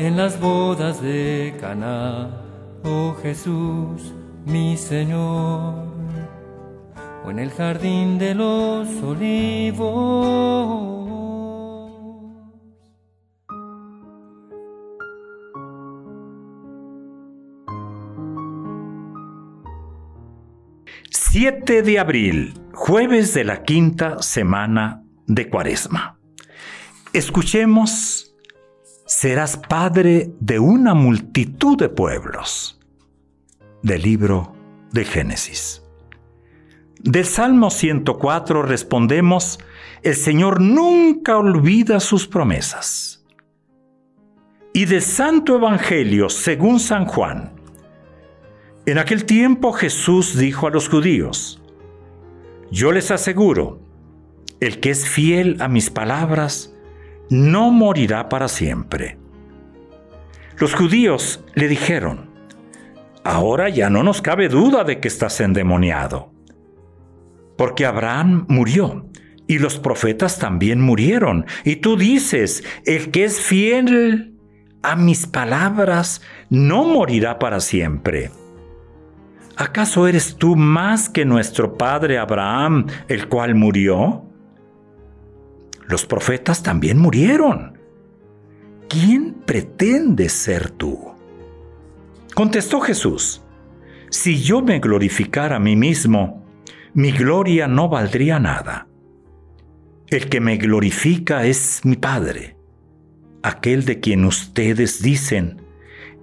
en las bodas de Caná, oh Jesús, mi Señor, o en el jardín de los olivos. Siete de abril jueves de la quinta semana de Cuaresma. Escuchemos, serás padre de una multitud de pueblos, del libro de Génesis. Del Salmo 104 respondemos, el Señor nunca olvida sus promesas. Y del Santo Evangelio según San Juan, en aquel tiempo Jesús dijo a los judíos, yo les aseguro, el que es fiel a mis palabras, no morirá para siempre. Los judíos le dijeron, ahora ya no nos cabe duda de que estás endemoniado, porque Abraham murió y los profetas también murieron, y tú dices, el que es fiel a mis palabras no morirá para siempre. ¿acaso eres tú más que nuestro padre Abraham, el cual murió? Los profetas también murieron. ¿Quién pretendes ser tú? Contestó Jesús, si yo me glorificara a mí mismo, mi gloria no valdría nada. El que me glorifica es mi Padre, aquel de quien ustedes dicen,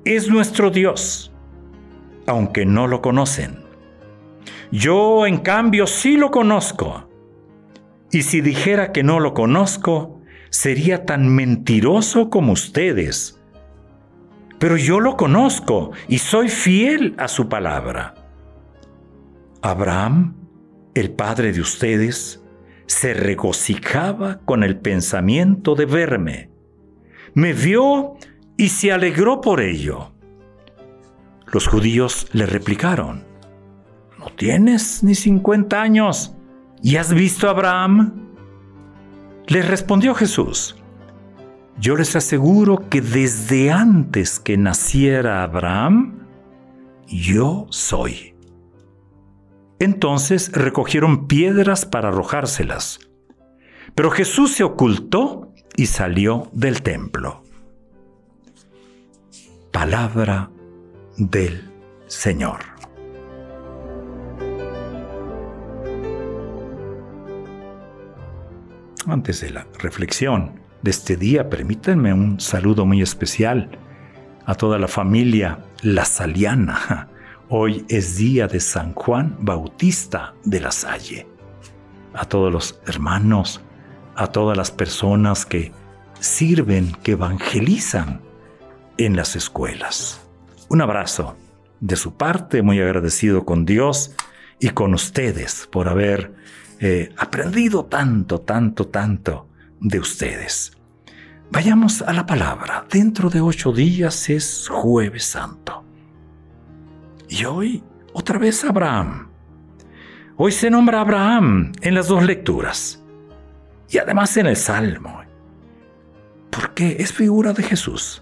es nuestro Dios aunque no lo conocen. Yo, en cambio, sí lo conozco. Y si dijera que no lo conozco, sería tan mentiroso como ustedes. Pero yo lo conozco y soy fiel a su palabra. Abraham, el padre de ustedes, se regocijaba con el pensamiento de verme. Me vio y se alegró por ello. Los judíos le replicaron, ¿no tienes ni cincuenta años y has visto a Abraham? Les respondió Jesús, yo les aseguro que desde antes que naciera Abraham, yo soy. Entonces recogieron piedras para arrojárselas, pero Jesús se ocultó y salió del templo. Palabra del Señor. Antes de la reflexión de este día, permítanme un saludo muy especial a toda la familia La Saliana. Hoy es día de San Juan Bautista de la Salle. A todos los hermanos, a todas las personas que sirven, que evangelizan en las escuelas. Un abrazo de su parte, muy agradecido con Dios y con ustedes por haber eh, aprendido tanto, tanto, tanto de ustedes. Vayamos a la palabra. Dentro de ocho días es jueves santo. Y hoy otra vez Abraham. Hoy se nombra Abraham en las dos lecturas y además en el Salmo, porque es figura de Jesús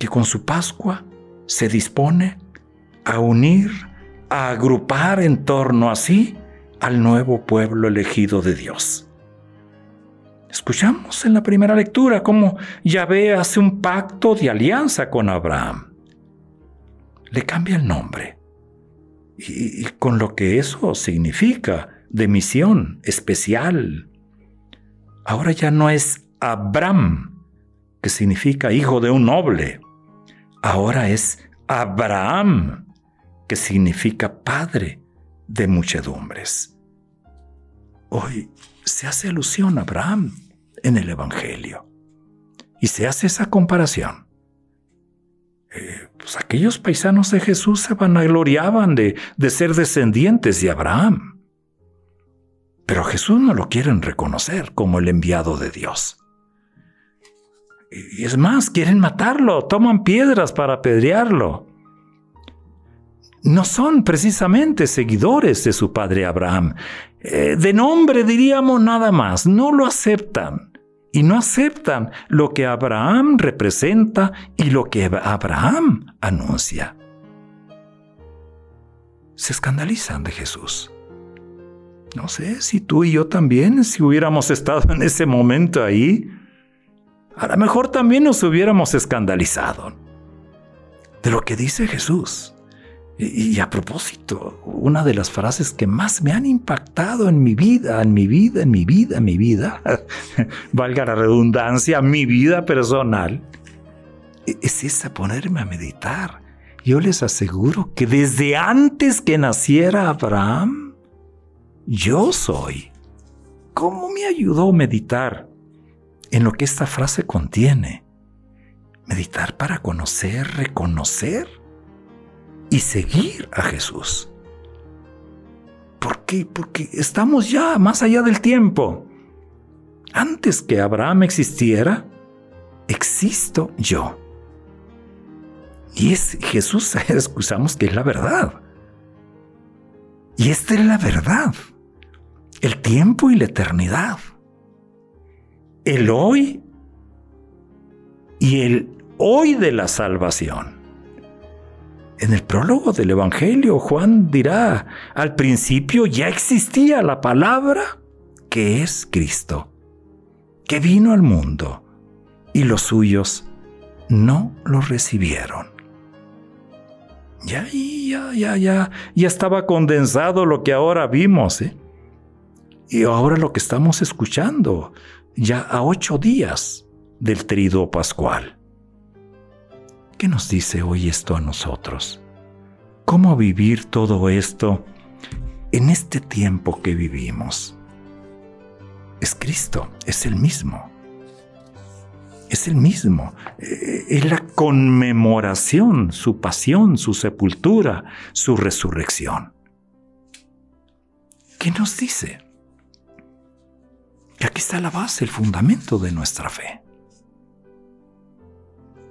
que con su Pascua se dispone a unir, a agrupar en torno a sí al nuevo pueblo elegido de Dios. Escuchamos en la primera lectura cómo Yahvé hace un pacto de alianza con Abraham. Le cambia el nombre. Y, y con lo que eso significa de misión especial. Ahora ya no es Abraham, que significa hijo de un noble ahora es Abraham, que significa padre de muchedumbres. Hoy se hace alusión a Abraham en el Evangelio y se hace esa comparación pues aquellos paisanos de Jesús se vanagloriaban de, de ser descendientes de Abraham. Pero Jesús no lo quieren reconocer como el enviado de Dios. Y es más, quieren matarlo, toman piedras para apedrearlo. No son precisamente seguidores de su padre Abraham. Eh, de nombre diríamos nada más, no lo aceptan. Y no aceptan lo que Abraham representa y lo que Abraham anuncia. Se escandalizan de Jesús. No sé si tú y yo también, si hubiéramos estado en ese momento ahí, a lo mejor también nos hubiéramos escandalizado de lo que dice Jesús. Y, a propósito, una de las frases que más me han impactado en mi vida, en mi vida, en mi vida, en mi vida, valga la redundancia, mi vida personal, e, es esa ponerme a meditar. Yo les aseguro que desde antes que naciera Abraham, yo soy. ¿Cómo me ayudó meditar en lo que esta frase contiene? Meditar para conocer, reconocer y seguir a Jesús. ¿Por qué? Porque estamos ya más allá del tiempo. Antes que Abraham existiera, existo yo. Y es Jesús, excusamos que es la verdad. Y esta es la verdad. El tiempo y la eternidad. El hoy y el hoy de la salvación. En el prólogo del Evangelio, Juan dirá, al principio ya existía la palabra que es Cristo, que vino al mundo y los suyos no lo recibieron. Ya, ya, ya, ya, ya estaba condensado lo que ahora vimos, ¿eh? Y ahora lo que estamos escuchando, ya a ocho días del trido pascual. ¿Qué nos dice hoy esto a nosotros? ¿Cómo vivir todo esto en este tiempo que vivimos? Es Cristo, es el mismo. Es el mismo. Eh, es la conmemoración, su pasión, su sepultura, su resurrección. ¿Qué nos dice? Que aquí está la base, el fundamento de nuestra fe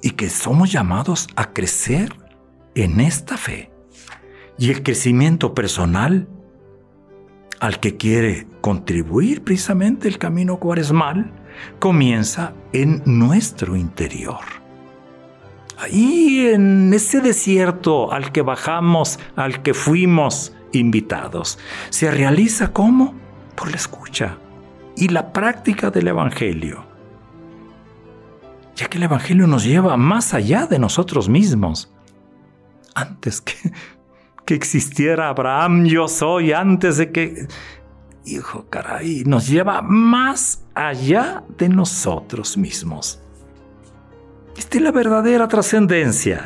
y que somos llamados a crecer en esta fe. Y el crecimiento personal al que quiere contribuir precisamente el camino cuaresmal comienza en nuestro interior. Ahí en ese desierto al que bajamos, al que fuimos invitados, se realiza como por la escucha y la práctica del Evangelio ya que el Evangelio nos lleva más allá de nosotros mismos. Antes que, que existiera Abraham, yo soy, antes de que... Hijo, caray, nos lleva más allá de nosotros mismos. Esta es la verdadera trascendencia.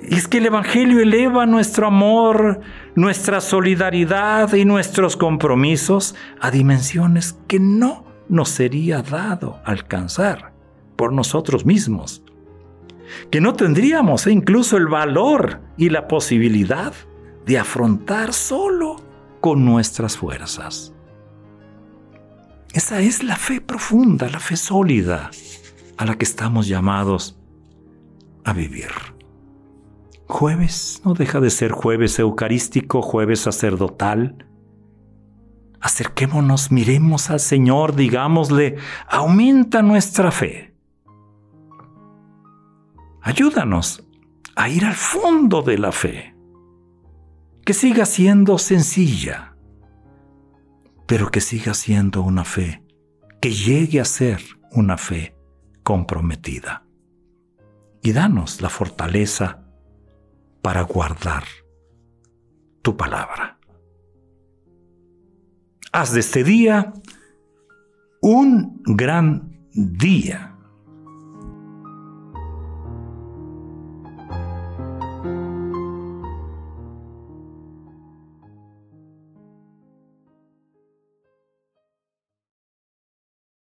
Es que el Evangelio eleva nuestro amor, nuestra solidaridad y nuestros compromisos a dimensiones que no nos sería dado alcanzar por nosotros mismos, que no tendríamos incluso el valor y la posibilidad de afrontar solo con nuestras fuerzas. Esa es la fe profunda, la fe sólida a la que estamos llamados a vivir. Jueves no deja de ser jueves eucarístico, jueves sacerdotal. Acerquémonos, miremos al Señor, digámosle, aumenta nuestra fe Ayúdanos a ir al fondo de la fe, que siga siendo sencilla, pero que siga siendo una fe, que llegue a ser una fe comprometida. Y danos la fortaleza para guardar tu palabra. Haz de este día un gran día